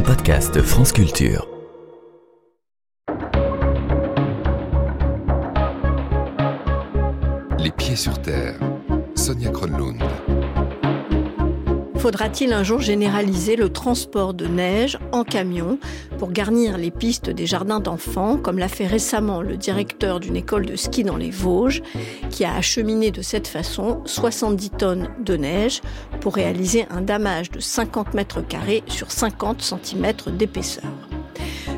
un podcast France Culture. Les pieds sur terre. Sonia Kronlund. Faudra-t-il un jour généraliser le transport de neige en camion pour garnir les pistes des jardins d'enfants, comme l'a fait récemment le directeur d'une école de ski dans les Vosges, qui a acheminé de cette façon 70 tonnes de neige pour réaliser un damage de 50 mètres carrés sur 50 cm d'épaisseur.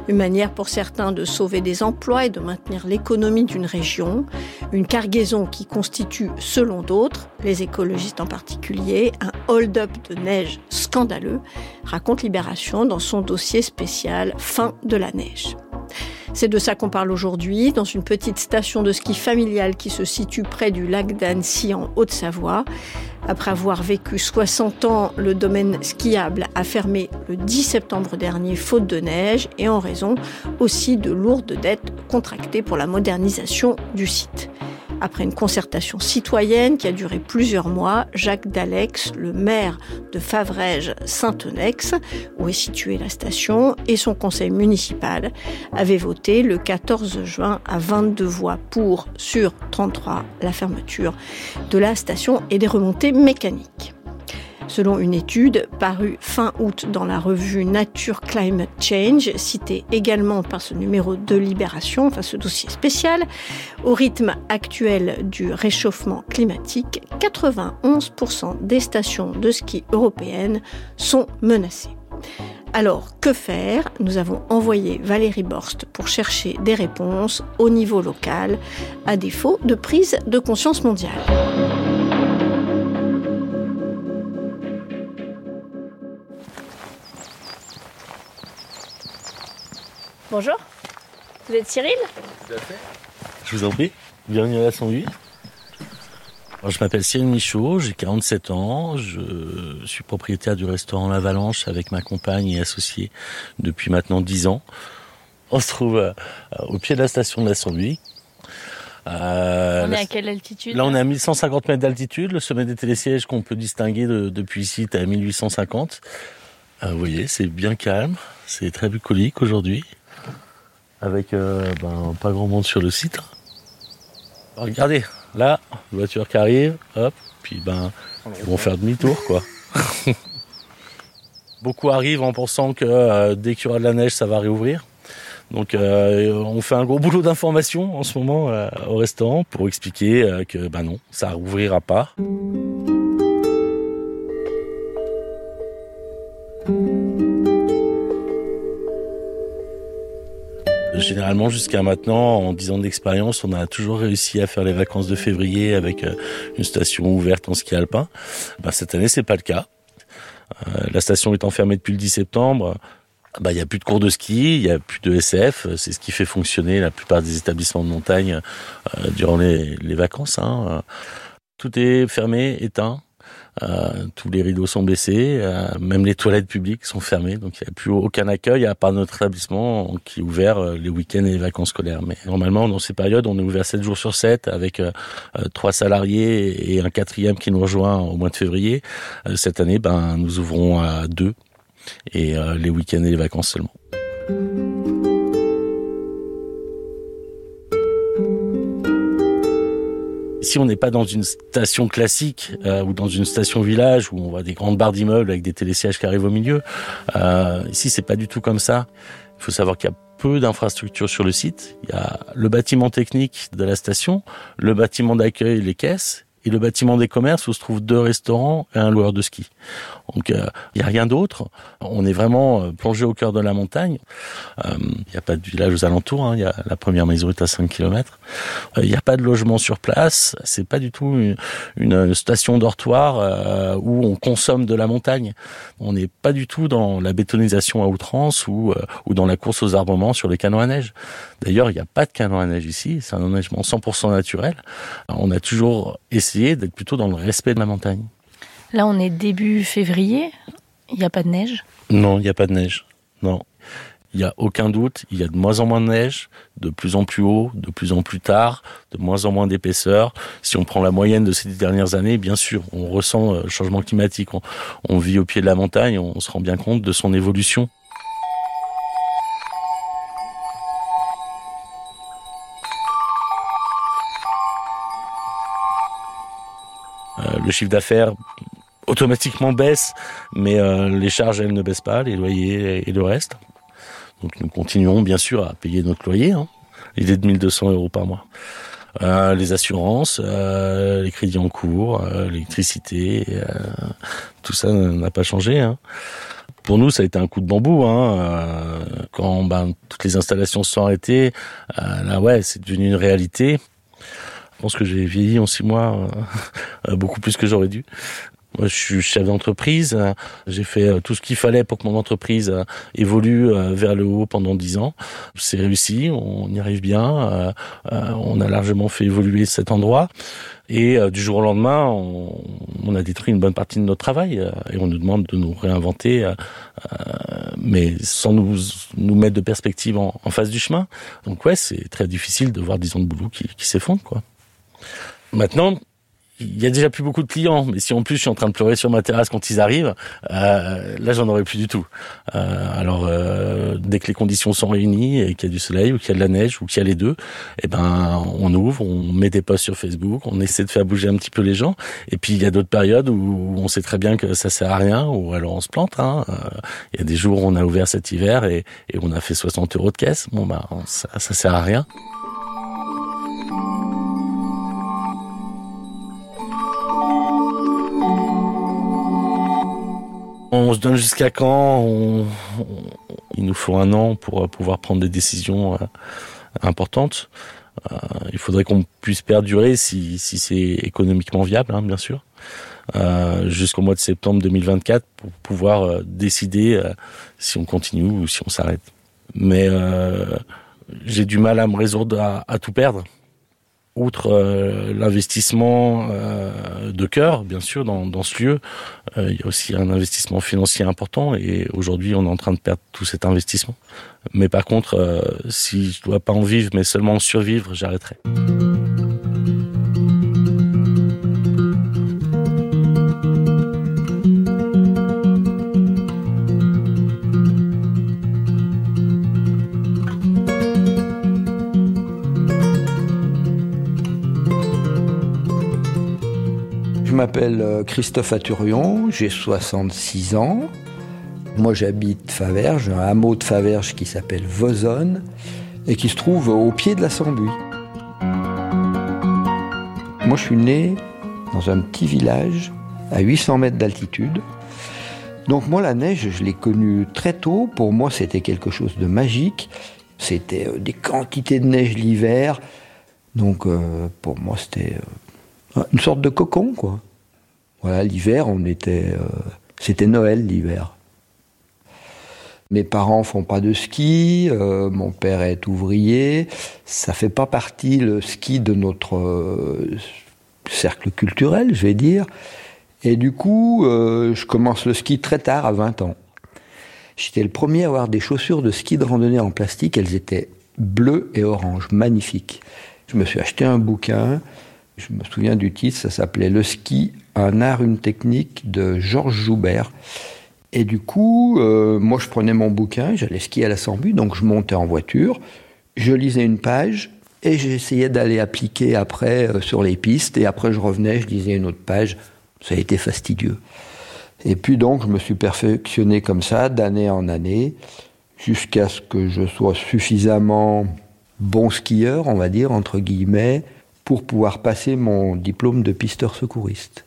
Une manière pour certains de sauver des emplois et de maintenir l'économie d'une région. Une cargaison qui constitue, selon d'autres, les écologistes en particulier, un hold-up de neige scandaleux, raconte Libération dans son dossier spécial Fin de la neige. C'est de ça qu'on parle aujourd'hui, dans une petite station de ski familiale qui se situe près du lac d'Annecy en Haute-Savoie. Après avoir vécu 60 ans, le domaine skiable a fermé le 10 septembre dernier faute de neige et en raison aussi de lourdes dettes contractées pour la modernisation du site. Après une concertation citoyenne qui a duré plusieurs mois, Jacques Dalex, le maire de Favrèges-Saint-Onex, où est située la station, et son conseil municipal avaient voté le 14 juin à 22 voix pour sur 33 la fermeture de la station et des remontées mécaniques selon une étude parue fin août dans la revue Nature Climate Change, citée également par ce numéro de Libération, enfin ce dossier spécial, au rythme actuel du réchauffement climatique, 91% des stations de ski européennes sont menacées. Alors, que faire? Nous avons envoyé Valérie Borst pour chercher des réponses au niveau local, à défaut de prise de conscience mondiale. Bonjour, vous êtes Cyril Tout à fait. Je vous en prie. Bienvenue à la 108. je m'appelle Cyril Michaud, j'ai 47 ans, je suis propriétaire du restaurant L'Avalanche avec ma compagne et associé depuis maintenant 10 ans. On se trouve euh, au pied de la station de la 108. Euh, on est à quelle altitude Là, on est à 1150 mètres d'altitude. Le sommet des télésièges qu'on peut distinguer depuis ici est à 1850. Euh, vous voyez, c'est bien calme, c'est très bucolique aujourd'hui avec euh, ben, pas grand monde sur le site. Regardez, là, voiture qui arrive, hop, puis ben, ils vont faire demi-tour, quoi. Beaucoup arrivent en pensant que euh, dès qu'il y aura de la neige, ça va réouvrir. Donc euh, on fait un gros boulot d'information en ce moment au restaurant pour expliquer que ben non, ça rouvrira pas. Généralement, jusqu'à maintenant, en 10 ans d'expérience, on a toujours réussi à faire les vacances de février avec euh, une station ouverte en ski alpin. Ben, cette année, c'est pas le cas. Euh, la station est enfermée depuis le 10 septembre. Bah, il n'y a plus de cours de ski, il n'y a plus de SF. C'est ce qui fait fonctionner la plupart des établissements de montagne euh, durant les, les vacances. Hein. Tout est fermé, éteint. Euh, tous les rideaux sont baissés, euh, même les toilettes publiques sont fermées, donc il n'y a plus aucun accueil à part notre établissement qui est ouvert euh, les week-ends et les vacances scolaires. Mais normalement, dans ces périodes, on est ouvert 7 jours sur 7 avec trois salariés et un quatrième qui nous rejoint au mois de février. cette année, ben, nous ouvrons à deux et les week-ends et les vacances seulement. Si on n'est pas dans une station classique euh, ou dans une station village où on voit des grandes barres d'immeubles avec des télésièges qui arrivent au milieu, euh, ici c'est pas du tout comme ça. Il faut savoir qu'il y a peu d'infrastructures sur le site. Il y a le bâtiment technique de la station, le bâtiment d'accueil, les caisses, et le bâtiment des commerces où se trouvent deux restaurants et un loueur de ski. Donc il euh, n'y a rien d'autre. On est vraiment euh, plongé au cœur de la montagne. Il euh, n'y a pas de village aux alentours. Hein. Y a, la première maison est à 5 km. Il n'y a pas de logement sur place. C'est pas du tout une, station dortoir où on consomme de la montagne. On n'est pas du tout dans la bétonisation à outrance ou, ou dans la course aux armements sur les canons à neige. D'ailleurs, il n'y a pas de canon à neige ici. C'est un enneigement 100% naturel. On a toujours essayé d'être plutôt dans le respect de la montagne. Là, on est début février. Il n'y a pas de neige? Non, il n'y a pas de neige. Non. Il n'y a aucun doute, il y a de moins en moins de neige, de plus en plus haut, de plus en plus tard, de moins en moins d'épaisseur. Si on prend la moyenne de ces dernières années, bien sûr, on ressent euh, le changement climatique. On, vit au pied de la montagne, on se rend bien compte de son évolution. Le chiffre d'affaires automatiquement baisse, mais euh, les charges, elles ne baissent pas, les loyers et le reste. Donc nous continuons bien sûr à payer notre loyer. Hein. Est de 1200 euros par mois. Euh, les assurances, euh, les crédits en cours, l'électricité, tout ça n'a pas changé. Hein. Pour nous, ça a été un coup de bambou. Hein. Quand ben, toutes les installations se sont arrêtées, là ouais, c'est devenu une réalité. Je pense que j'ai vieilli en six mois beaucoup plus que j'aurais dû. Moi, je suis chef d'entreprise. J'ai fait euh, tout ce qu'il fallait pour que mon entreprise euh, évolue euh, vers le haut pendant dix ans. C'est réussi, on y arrive bien. On a largement fait évoluer cet endroit. Et du jour au lendemain, on, a détruit une bonne partie de notre travail et on nous demande de nous réinventer, mais sans nous, nous mettre de perspective en, face du chemin. Donc ouais, c'est très difficile de voir dix ans de boulot qui, qui s'effondrent. Quoi. Maintenant, il y a déjà plus beaucoup de clients, mais si en plus je suis en train de pleurer sur ma terrasse quand ils arrivent, euh, là j'en aurai plus du tout. Euh, alors euh, dès que les conditions sont réunies et qu'il y a du soleil ou qu'il y a de la neige ou qu'il y a les deux, eh ben on ouvre, on met des posts sur Facebook, on essaie de faire bouger un petit peu les gens. Et puis il y a d'autres périodes où on sait très bien que ça sert à rien ou alors on se plante. Hein. Euh, il y a des jours où on a ouvert cet hiver et, et on a fait 60 euros de caisse. Bon bah ça, ça sert à rien. On se donne jusqu'à quand Il nous faut un an pour pouvoir prendre des décisions euh, importantes. Euh, il faudrait qu'on puisse perdurer si, si c'est économiquement viable, hein, bien sûr, euh, jusqu'au mois de septembre 2024 pour pouvoir décider si on continue ou si on s'arrête. Mais j'ai du mal à me résoudre à tout perdre outre euh, l'investissement euh, de cœur, bien sûr, dans, dans ce lieu, euh, il y a aussi un investissement financier important et aujourd'hui, on est en train de perdre tout cet investissement. Mais par contre, si je dois pas en vivre, mais seulement en survivre, j'arrêterai. M'appelle euh, Christophe Aturion, j'ai 66 ans. Moi j'habite Faverges, un hameau de Faverges qui s'appelle Vozonne et qui se trouve au pied de la Sambuie. Moi je suis né dans un petit village à 800 mètres d'altitude. Donc moi la neige je l'ai connue très tôt, pour moi c'était quelque chose de magique. C'était euh, des quantités de neige l'hiver, donc euh, pour moi c'était une sorte de cocon quoi. Voilà, l'hiver, on était, euh, c'était Noël l'hiver. Mes parents font pas de ski, euh, mon père est ouvrier, ça fait pas partie le ski de notre euh, cercle culturel, je vais dire. Et du coup, je commence le ski très tard, à 20 ans. J'étais le premier à avoir des chaussures de ski de randonnée en plastique, elles étaient bleues et oranges, magnifiques. Je me suis acheté un bouquin, je me souviens du titre, ça s'appelait Le ski un art, une technique de Georges Joubert. Et du coup, euh, moi je prenais mon bouquin, j'allais skier à la Sambu, donc je montais en voiture, je lisais une page et j'essayais d'aller appliquer après euh, sur les pistes et après je revenais, je lisais une autre page. Ça a été fastidieux. Et puis donc je me suis perfectionné comme ça d'année en année jusqu'à ce que je sois suffisamment bon skieur, on va dire, entre guillemets, pour pouvoir passer mon diplôme de pisteur secouriste.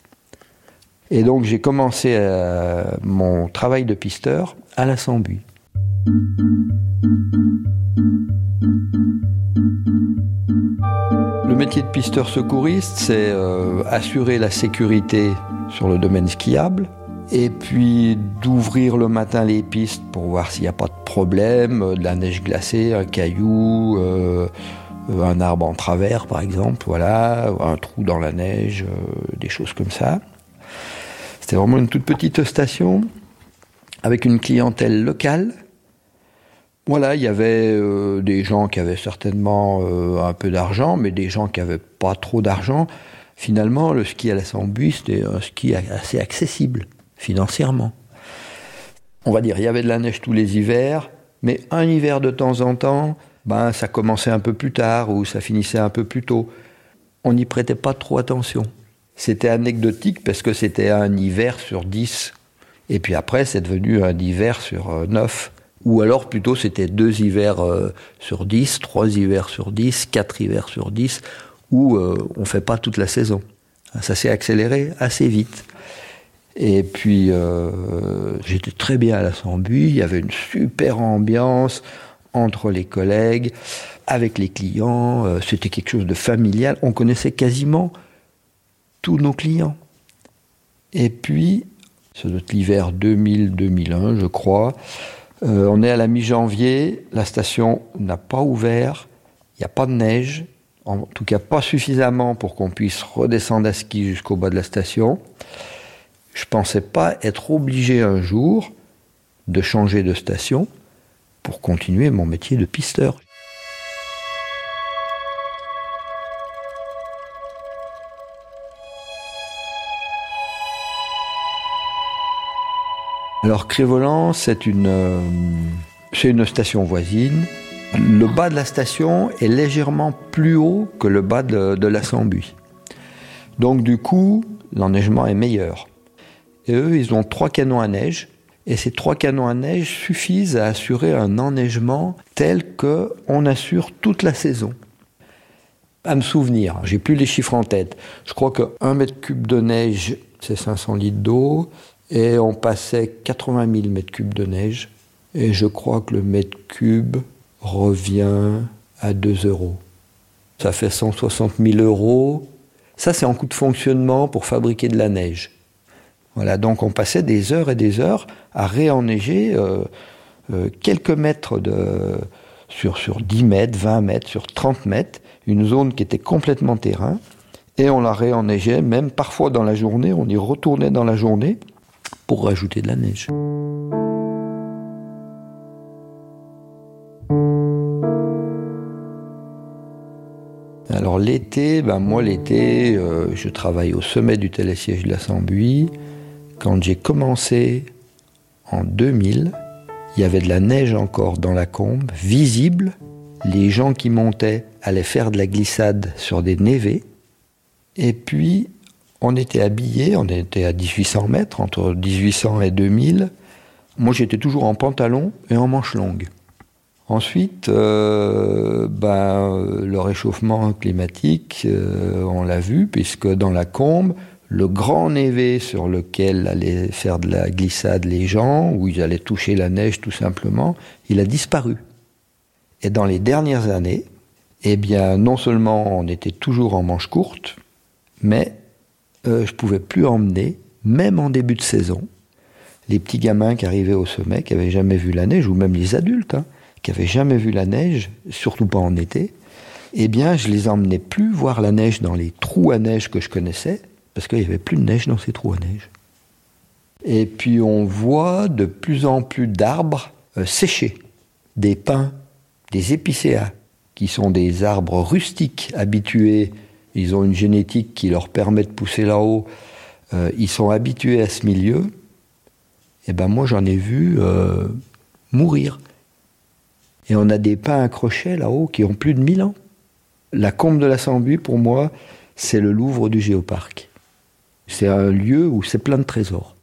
Et donc j'ai commencé euh, mon travail de pisteur à la Sambuie. Le métier de pisteur secouriste, c'est euh, assurer la sécurité sur le domaine skiable et puis d'ouvrir le matin les pistes pour voir s'il n'y a pas de problème, euh, de la neige glacée, un caillou, un arbre en travers par exemple, voilà, un trou dans la neige, des choses comme ça. C'était vraiment une toute petite station avec une clientèle locale. Voilà, il y avait euh, des gens qui avaient certainement euh, un peu d'argent, mais des gens qui n'avaient pas trop d'argent. Finalement, le ski à la Sambuie, c'était un ski assez accessible financièrement. On va dire, il y avait de la neige tous les hivers, mais un hiver de temps en temps, ben, ça commençait un peu plus tard ou ça finissait un peu plus tôt. On n'y prêtait pas trop attention. c'était anecdotique parce que c'était un hiver sur 10. Et puis après, c'est devenu un hiver sur 9. Ou alors plutôt c'était deux hivers sur 10, trois hivers sur 10, quatre hivers sur 10, où on ne fait pas toute la saison. Ça s'est accéléré assez vite. Et puis, euh, j'étais très bien à la Sambuie, il y avait une super ambiance entre les collègues, avec les clients, euh, c'était quelque chose de familial, on connaissait quasiment tous nos clients. Et puis, c'est l'hiver 2000-2001, je crois, euh, on est à la mi-janvier, la station n'a pas ouvert, il n'y a pas de neige, en tout cas pas suffisamment pour qu'on puisse redescendre à ski jusqu'au bas de la station. Je ne pensais pas être obligé un jour de changer de station pour continuer mon métier de pisteur. Alors Crévolan, c'est une, euh, c'est une station voisine. Le bas de la station est légèrement plus haut que le bas de, de. Donc du coup, l'enneigement est meilleur. Et eux, ils ont trois canons à neige. Et ces trois canons à neige suffisent à assurer un enneigement tel que on assure toute la saison. À me souvenir, j'ai plus les chiffres en tête. Je crois que 1 mètre cube de neige, c'est 500 litres d'eau. Et on passait 80 000 mètres cubes de neige. Et je crois que le mètre cube revient à 2 euros. Ça fait 160 000 euros. Ça, c'est en coût de fonctionnement pour fabriquer de la neige. Voilà, donc on passait des heures et des heures à réenneiger euh, euh, quelques mètres de, sur, sur 10 mètres, 20 mètres, sur 30 mètres, une zone qui était complètement terrain, et on la réenneigeait, même parfois dans la journée, on y retournait dans la journée pour rajouter de la neige. Alors l'été, ben moi l'été, euh, je travaille au sommet du télésiège de la Sambuie. Quand j'ai commencé en 2000, il y avait de la neige encore dans la combe, visible. Les gens qui montaient allaient faire de la glissade sur des névés. Et puis, on était habillés, on était à 1800 mètres, entre 1800 et 2000. Moi, j'étais toujours en pantalon et en manche longue. Ensuite, euh, ben, le réchauffement climatique, euh, on l'a vu, puisque dans la combe, le grand névé sur lequel allaient faire de la glissade les gens, où ils allaient toucher la neige tout simplement, il a disparu. Et dans les dernières années, eh bien, non seulement on était toujours en manche courte, mais euh, je pouvais plus emmener, même en début de saison, les petits gamins qui arrivaient au sommet, qui n'avaient jamais vu la neige, ou même les adultes, hein, qui n'avaient jamais vu la neige, surtout pas en été, eh bien, je les emmenais plus voir la neige dans les trous à neige que je connaissais, parce qu'il n'y avait plus de neige dans ces trous à neige. Et puis on voit de plus en plus d'arbres euh, séchés, des pins, des épicéas, qui sont des arbres rustiques habitués, ils ont une génétique qui leur permet de pousser là-haut, euh, ils sont habitués à ce milieu. Et ben moi j'en ai vu euh, mourir. Et on a des pins accrochés là-haut qui ont plus de 1000 ans. La combe de la Sambuie, pour moi, c'est le Louvre du Géoparc. C'est un lieu où c'est plein de trésors.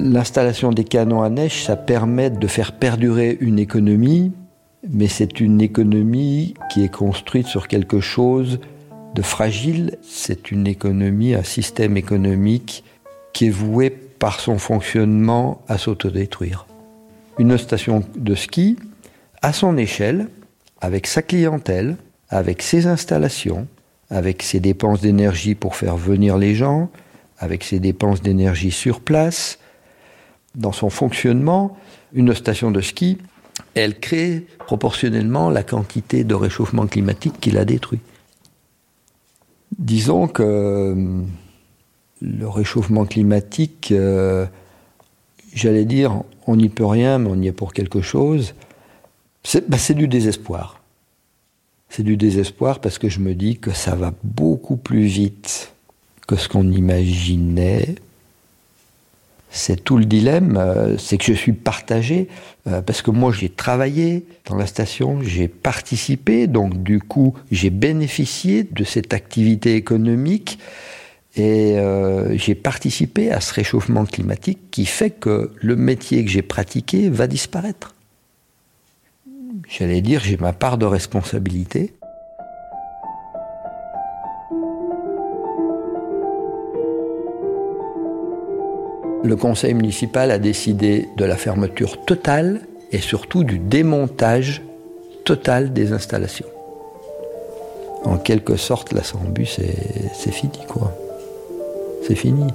L'installation des canons à neige, ça permet de faire perdurer une économie, mais c'est une économie qui est construite sur quelque chose de fragile. C'est une économie, un système économique qui est voué par son fonctionnement à s'autodétruire. Une station de ski, à son échelle, avec sa clientèle, avec ses installations, avec ses dépenses d'énergie pour faire venir les gens, avec ses dépenses d'énergie sur place, dans son fonctionnement, une station de ski, elle crée proportionnellement la quantité de réchauffement climatique qui la détruit. Disons que euh, le réchauffement climatique, euh, j'allais dire, on n'y peut rien, mais on y est pour quelque chose. Bah, c'est du désespoir. C'est du désespoir parce que je me dis que ça va beaucoup plus vite que ce qu'on imaginait. C'est tout le dilemme, euh, c'est que je suis partagé, euh, parce que moi j'ai travaillé dans la station, j'ai participé, donc du coup j'ai bénéficié de cette activité économique et euh, j'ai participé à ce réchauffement climatique qui fait que le métier que j'ai pratiqué va disparaître. J'allais dire, j'ai ma part de responsabilité. le conseil municipal a décidé de la fermeture totale et surtout du démontage total des installations. En quelque sorte, la Sambu, c'est fini, quoi. C'est fini.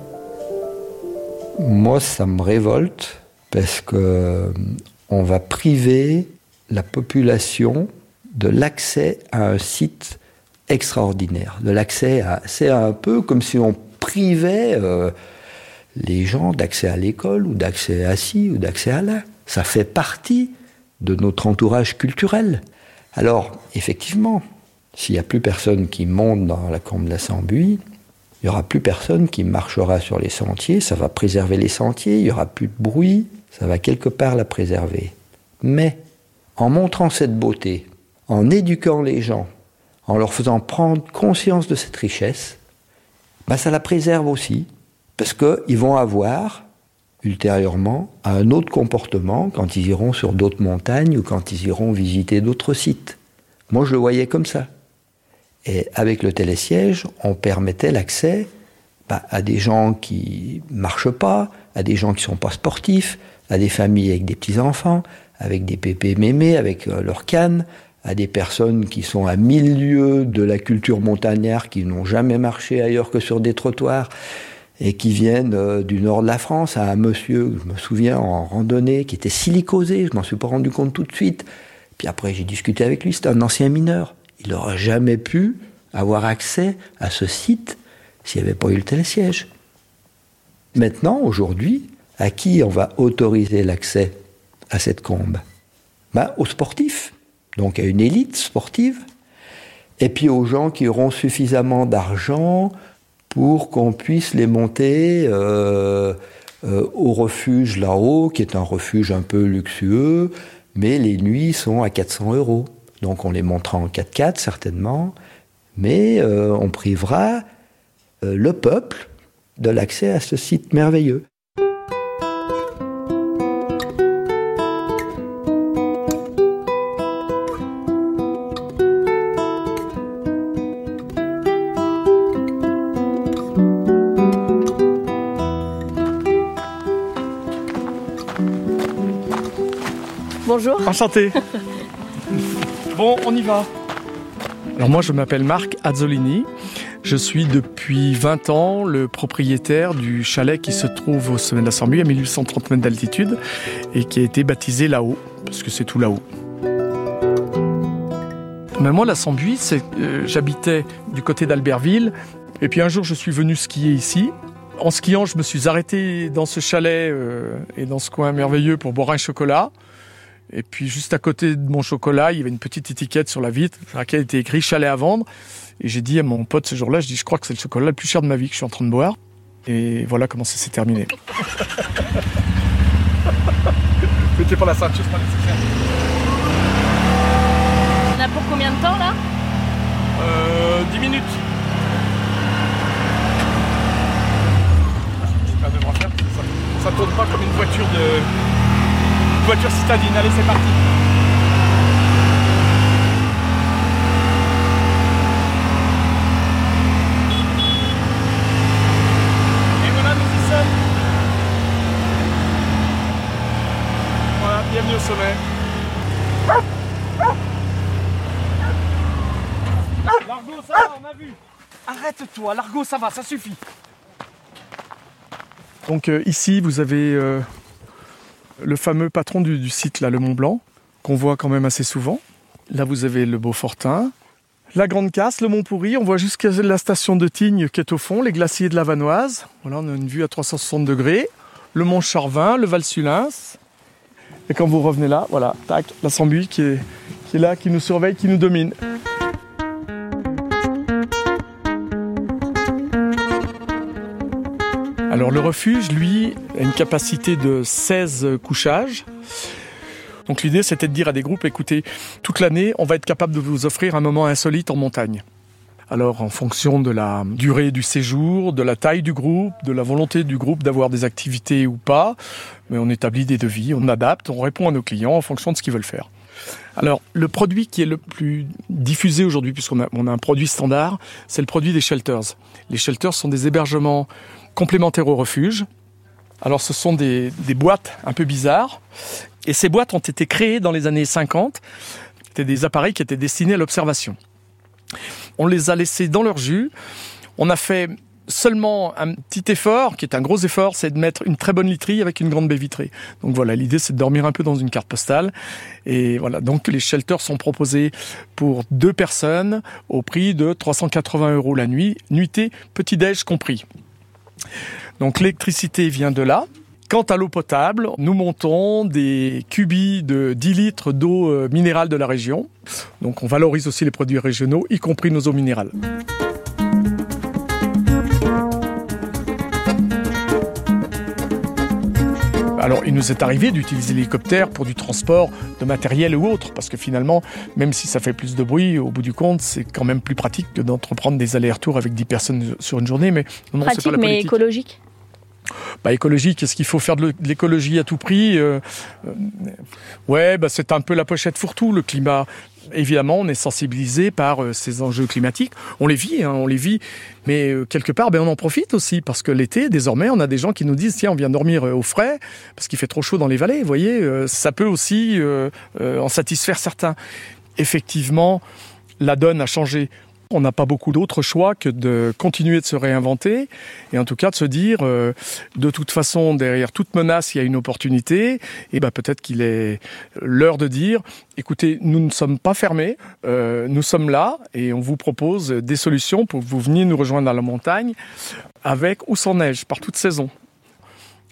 Moi, ça me révolte parce que euh, on va priver la population de l'accès à un site extraordinaire, de l'accès à. C'est un peu comme si on privait. Euh, les gens d'accès à l'école ou d'accès à ci ou d'accès à là. Ça fait partie de notre entourage culturel. Alors, effectivement, s'il n'y a plus personne qui monte dans la combe de la Sambuie, il n'y aura plus personne qui marchera sur les sentiers, ça va préserver les sentiers, il n'y aura plus de bruit, ça va quelque part la préserver. Mais, en montrant cette beauté, en éduquant les gens, en leur faisant prendre conscience de cette richesse, bah ça la préserve aussi, parce qu'ils vont avoir ultérieurement un autre comportement quand ils iront sur d'autres montagnes ou quand ils iront visiter d'autres sites. Moi, je le voyais comme ça. Et avec le télésiège, on permettait l'accès bah, à des gens qui marchent pas, à des gens qui sont pas sportifs, à des familles avec des petits-enfants, avec des pépés mémés, avec euh, leurs cannes, à des personnes qui sont à mille lieues de la culture montagnard, qui n'ont jamais marché ailleurs que sur des trottoirs et qui viennent euh, du nord de la France, à un monsieur, je me souviens, en randonnée, qui était silicosé, je m'en suis pas rendu compte tout de suite. Puis après, j'ai discuté avec lui, c'était un ancien mineur. Il n'aurait jamais pu avoir accès à ce site s'il n'y avait pas eu le télésiège. Maintenant, aujourd'hui, à qui on va autoriser l'accès? À cette combe ben, Aux sportifs, donc à une élite sportive, et puis aux gens qui auront suffisamment d'argent pour qu'on puisse les monter euh, euh, au refuge là-haut, qui est un refuge un peu luxueux, mais les nuits sont à 400 euros. Donc on les montera en 4x4 certainement, mais euh, on privera le peuple de l'accès à ce site merveilleux. Enchanté. bon, on y va. Alors moi, je m'appelle Marc Azzolini. Je suis depuis 20 ans le propriétaire du chalet qui se trouve au sommet de la Sambu à 1830 mètres d'altitude et qui a été baptisé là-haut, parce que c'est tout là-haut. Mais moi, la Sambuie, c'est, euh, j'habitais du côté d'Albertville. Et puis un jour, je suis venu skier ici. En skiant, je me suis arrêté dans ce chalet euh, et dans ce coin merveilleux pour boire un chocolat. Et puis juste à côté de mon chocolat, il y avait une petite étiquette sur la vitre sur laquelle était écrit chalet à vendre. Et j'ai dit à mon pote ce jour-là, je dis je crois que c'est le chocolat le plus cher de ma vie que je suis en train de boire. Et voilà comment ça s'est terminé. Mettez pas la ceinture, c'est pas nécessaire. On a pour combien de temps là? Euh 10 minutes. Que ça, ça tourne pas comme une voiture de voiture citadine. Allez, c'est parti. Et voilà, nous y sommes. Voilà, bienvenue au sommet. Largo, ça va, on a vu. Arrête-toi, Largo, ça va, ça suffit. Donc euh, ici, vous avez euh, le fameux patron du, site, là, le Mont Blanc, qu'on voit quand même assez souvent. Là, vous avez le Beaufortin, la Grande Casse, le Mont Pourri. On voit jusqu'à la station de Tignes qui est au fond, les glaciers de la Vanoise. Voilà, on a une vue à 360 degrés. Le Mont Charvin, le Val Sulins. Et quand vous revenez là, voilà, tac, la qui est là, qui nous surveille, qui nous domine. Alors le refuge, lui, a une capacité de 16 couchages. Donc l'idée, c'était de dire à des groupes, écoutez, toute l'année, on va être capable de vous offrir un moment insolite en montagne. Alors en fonction de la durée du séjour, de la taille du groupe, de la volonté du groupe d'avoir des activités ou pas, mais on établit des devis, on adapte, on répond à nos clients en fonction de ce qu'ils veulent faire. Alors, le produit qui est le plus diffusé aujourd'hui, puisqu'on a, un produit standard, c'est le produit des shelters. Les shelters sont des hébergements complémentaires au refuge. Alors, ce sont des, des boîtes un peu bizarres. Et ces boîtes ont été créées dans les années 50. C'était des appareils qui étaient destinés à l'observation. On les a laissés dans leur jus. On a fait seulement un petit effort, qui est un gros effort, c'est de mettre une très bonne literie avec une grande baie vitrée. Donc voilà, l'idée c'est de dormir un peu dans une carte postale. Et voilà, donc les shelters sont proposés pour deux personnes au prix de 380 euros la nuit, nuitée, petit-déj compris. Donc l'électricité vient de là. Quant à l'eau potable, nous montons des cubis de 10 litres d'eau euh, minérale de la région. Donc on valorise aussi les produits régionaux, y compris nos eaux minérales. Nous est arrivé d'utiliser l'hélicoptère pour du transport de matériel ou autre, parce que finalement, même si ça fait plus de bruit, au bout du compte, c'est quand même plus pratique que d'entreprendre des allers-retours avec 10 personnes sur une journée. Mais non, Pratique, pas la mais écologique? Bah, écologique, est-ce qu'il faut faire de l'écologie à tout prix Euh, euh, Ouais, bah, c'est un peu la pochette fourre-tout, le climat. Évidemment, on est sensibilisé par euh, ces enjeux climatiques. On les vit, hein, on les vit. Mais quelque part, ben, on en profite aussi parce que l'été, désormais, on a des gens qui nous disent tiens, on vient dormir au frais parce qu'il fait trop chaud dans les vallées. Vous voyez, ça peut aussi en satisfaire certains. Effectivement, la donne a changé. On n'a pas beaucoup d'autres choix que de continuer de se réinventer et en tout cas de se dire euh, de toute façon derrière toute menace il y a une opportunité et ben peut-être qu'il est l'heure de dire écoutez nous ne sommes pas fermés euh, nous sommes là et on vous propose des solutions pour que vous veniez nous rejoindre dans la montagne avec ou sans neige par toute saison.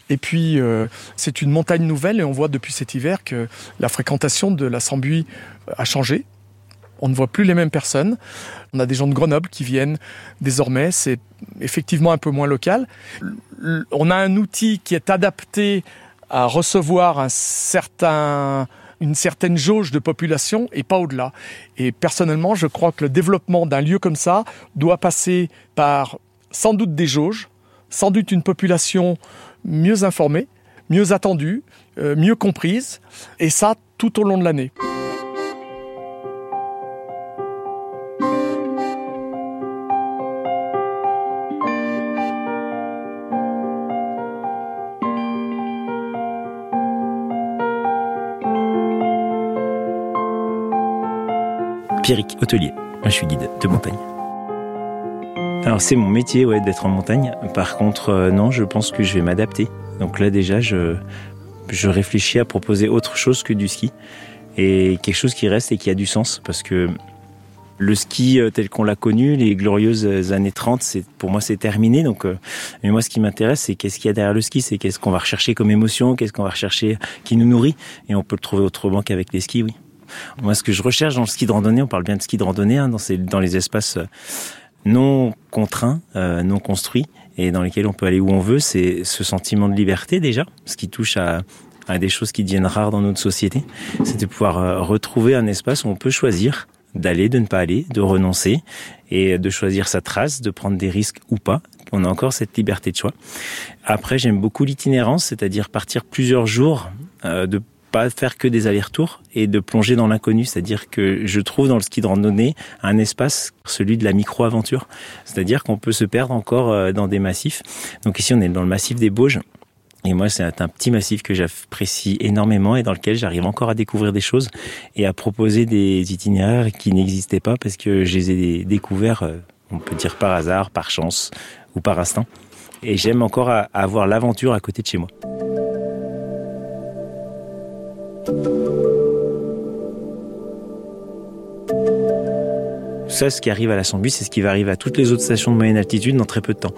Et puis, euh, c'est une montagne nouvelle et on voit depuis cet hiver que la fréquentation de la Sambuie a changé. On ne voit plus les mêmes personnes. On a des gens de Grenoble qui viennent désormais. C'est effectivement un peu moins local. On a un outil qui est adapté à recevoir une certaine jauge de population et pas au-delà. Et personnellement, je crois que le développement d'un lieu comme ça doit passer par sans doute des jauges, sans doute une population mieux informée, mieux attendue, euh, mieux comprise, et ça tout au long de l'année. Pierrick Hôtelier. Moi, je suis guide de montagne. Alors, c'est mon métier, ouais, d'être en montagne. Par contre, euh, non, je pense que je vais m'adapter. Donc là, déjà, je, je réfléchis à proposer autre chose que du ski. Et quelque chose qui reste et qui a du sens. Parce que le ski euh, tel qu'on l'a connu, les glorieuses années 30, c'est, pour moi, c'est terminé. Donc, euh, mais moi, ce qui m'intéresse, c'est qu'est-ce qu'il y a derrière le ski? C'est qu'est-ce qu'on va rechercher comme émotion, qu'est-ce qu'on va rechercher qui nous nourrit? Et on peut le trouver autrement qu'avec les skis, oui. Moi, ce que je recherche dans le ski de randonnée, on parle bien de ski de randonnée, hein, dans, ces, dans les espaces euh, non contraints, euh, non construits, et dans lesquels on peut aller où on veut, c'est ce sentiment de liberté déjà, ce qui touche à, des choses qui deviennent rares dans notre société. C'est de pouvoir euh, retrouver un espace où on peut choisir d'aller, de ne pas aller, de renoncer, et de choisir sa trace, de prendre des risques ou pas. On a encore cette liberté de choix. Après, j'aime beaucoup l'itinérance, c'est-à-dire partir plusieurs jours, de pas faire que des allers-retours et de plonger dans l'inconnu, c'est-à-dire que je trouve dans le ski de randonnée un espace, celui de la micro-aventure, c'est-à-dire qu'on peut se perdre encore euh, dans des massifs. Donc ici on est dans le massif des Bauges, et moi, c'est un petit massif que j'apprécie énormément et dans lequel j'arrive encore à découvrir des choses et à proposer des itinéraires qui n'existaient pas parce que je les ai découverts, euh, on peut dire par hasard, par chance ou par instinct. Et j'aime encore avoir l'aventure à côté de chez moi. Ça, ce qui arrive à la Sambie, c'est ce qui va arriver à toutes les autres stations de moyenne altitude dans très peu de temps.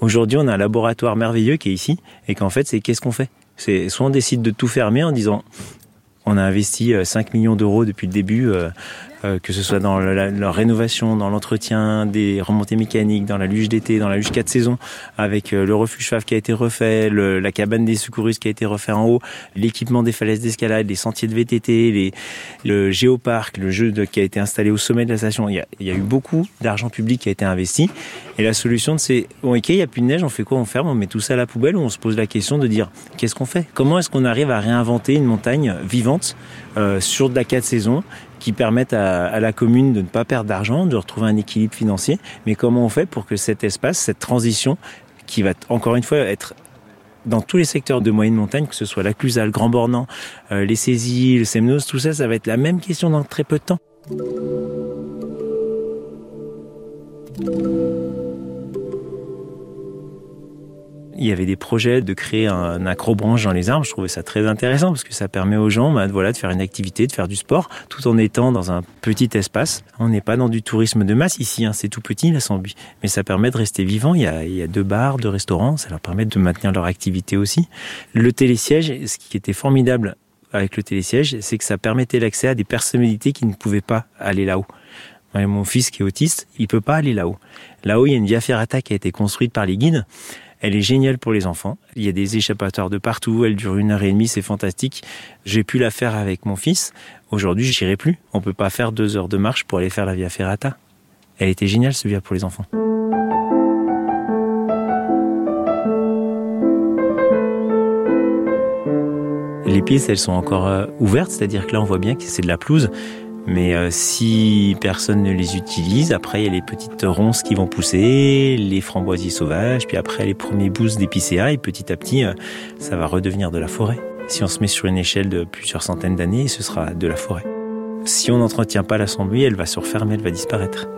Aujourd'hui, on a un laboratoire merveilleux qui est ici, et qu'en fait, c'est qu'est-ce qu'on fait? C'est soit on décide de tout fermer en disant on a investi euh, 5 millions d'euros depuis le début, euh, que ce soit dans la, rénovation, dans l'entretien des remontées mécaniques, dans la luge d'été, dans la luge 4 saisons, avec euh, le refuge FAV qui a été refait, la cabane des secouristes qui a été refait en haut, l'équipement des falaises d'escalade, les sentiers de VTT, le géoparc, le jeu qui a été installé au sommet de la station. Il y a, il y a eu beaucoup d'argent public qui a été investi. Et la solution, c'est bon, ok, il n'y a plus de neige, on fait quoi On ferme, on met tout ça à la poubelle ou on se pose la question de dire qu'est-ce qu'on fait? Comment est-ce qu'on arrive à réinventer une montagne vivante euh, sur de la 4 saisons qui permettent à, la commune de ne pas perdre d'argent, de retrouver un équilibre financier. Mais comment on fait pour que cet espace, cette transition, qui va encore une fois être dans tous les secteurs de moyenne montagne, que ce soit la Clusaz, le Grand Bornand, euh, les saisies, le Semnos, tout ça, ça va être la même question dans très peu de temps. Il y avait des projets de créer un acrobranche dans les arbres. Je trouvais ça très intéressant parce que ça permet aux gens bah, voilà, de faire une activité, de faire du sport, tout en étant dans un petit espace. On n'est pas dans du tourisme de masse ici, hein, c'est tout petit la Sambuie. Mais ça permet de rester vivant. Il y, a, il y a deux bars, deux restaurants, ça leur permet de maintenir leur activité aussi. Le télésiège, ce qui était formidable avec le télésiège, c'est que ça permettait l'accès à des personnalités qui ne pouvaient pas aller là-haut. Mon fils qui est autiste, il peut pas aller là-haut. Là-haut, il y a une via ferrata qui a été construite par les guides elle est géniale pour les enfants. Il y a des échappatoires de partout. Elle dure une heure et demie. C'est fantastique. J'ai pu la faire avec mon fils. Aujourd'hui, je n'irai plus. On peut pas faire deux heures de marche pour aller faire la Via Ferrata. Elle était géniale, ce via pour les enfants. Les pistes, elles sont encore euh, ouvertes, c'est-à-dire que là, on voit bien que c'est de la pelouse. Mais euh, si personne ne les utilise, après il y a les petites ronces qui vont pousser, les framboisiers sauvages, puis après les premiers boosts d'épicéa, et petit à petit, euh, ça va redevenir de la forêt. Si on se met sur une échelle de plusieurs centaines d'années, ce sera de la forêt. Si on n'entretient pas la sandouille, elle va se refermer, elle va disparaître.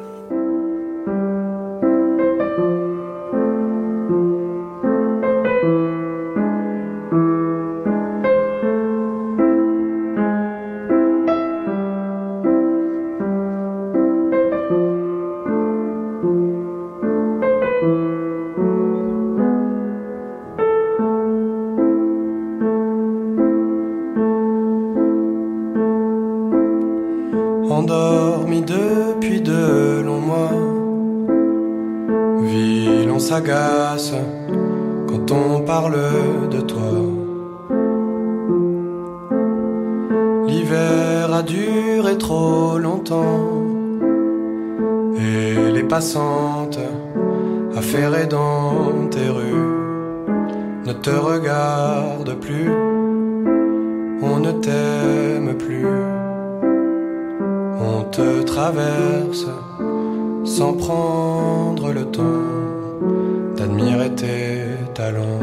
Tes talents.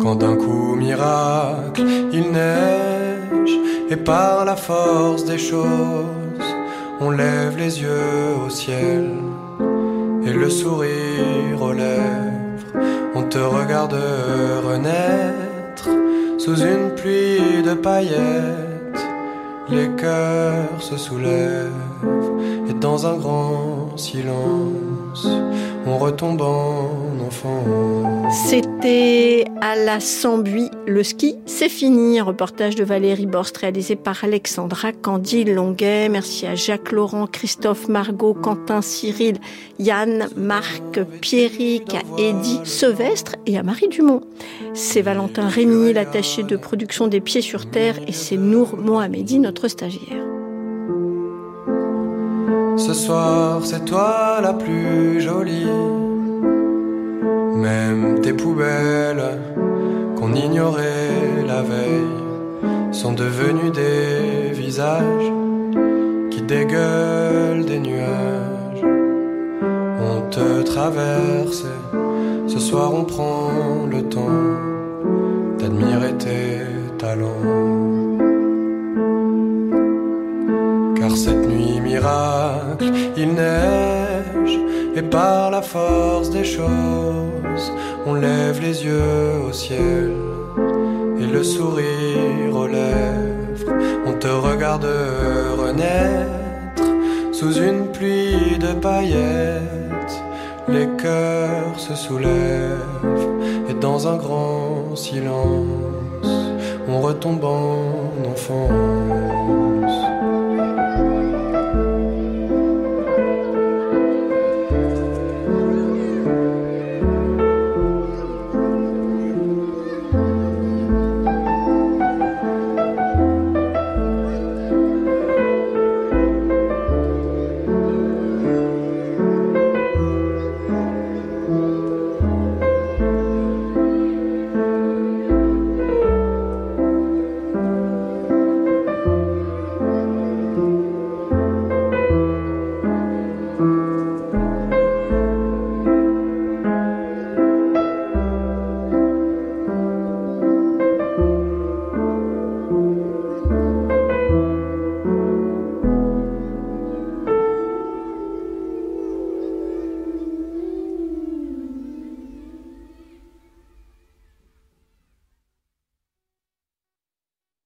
Quand d'un coup miracle il neige et par la force des choses on lève les yeux au ciel et le sourire aux lèvres, on te regarde renaître sous une pluie de paillettes les cœurs se soulèvent et dans un grand silence, on retombe en enfant. C'était à la Sambuie. Le ski, c'est fini. Reportage de Valérie Borst réalisé par Alexandra Candide Longuet. Merci à Jacques Laurent, Christophe Margot, Quentin Cyril, Yann, Marc, Pierrick, à Eddie Sevestre et à Marie Dumont. C'est Valentin Rémy, l'attaché de production des Pieds sur Terre, et c'est Nour Mohamedi, notre stagiaire. Ce soir, c'est toi la plus jolie. Même tes poubelles qu'on ignorait la veille sont devenues des visages qui dégueulent des nuages. On te traverse, ce soir on prend le temps d'admirer tes talents. Cette nuit miracle, il neige, et par la force des choses, on lève les yeux au ciel, et le sourire aux lèvres, on te regarde renaître sous une pluie de paillettes, les cœurs se soulèvent, et dans un grand silence, on retombe en enfant.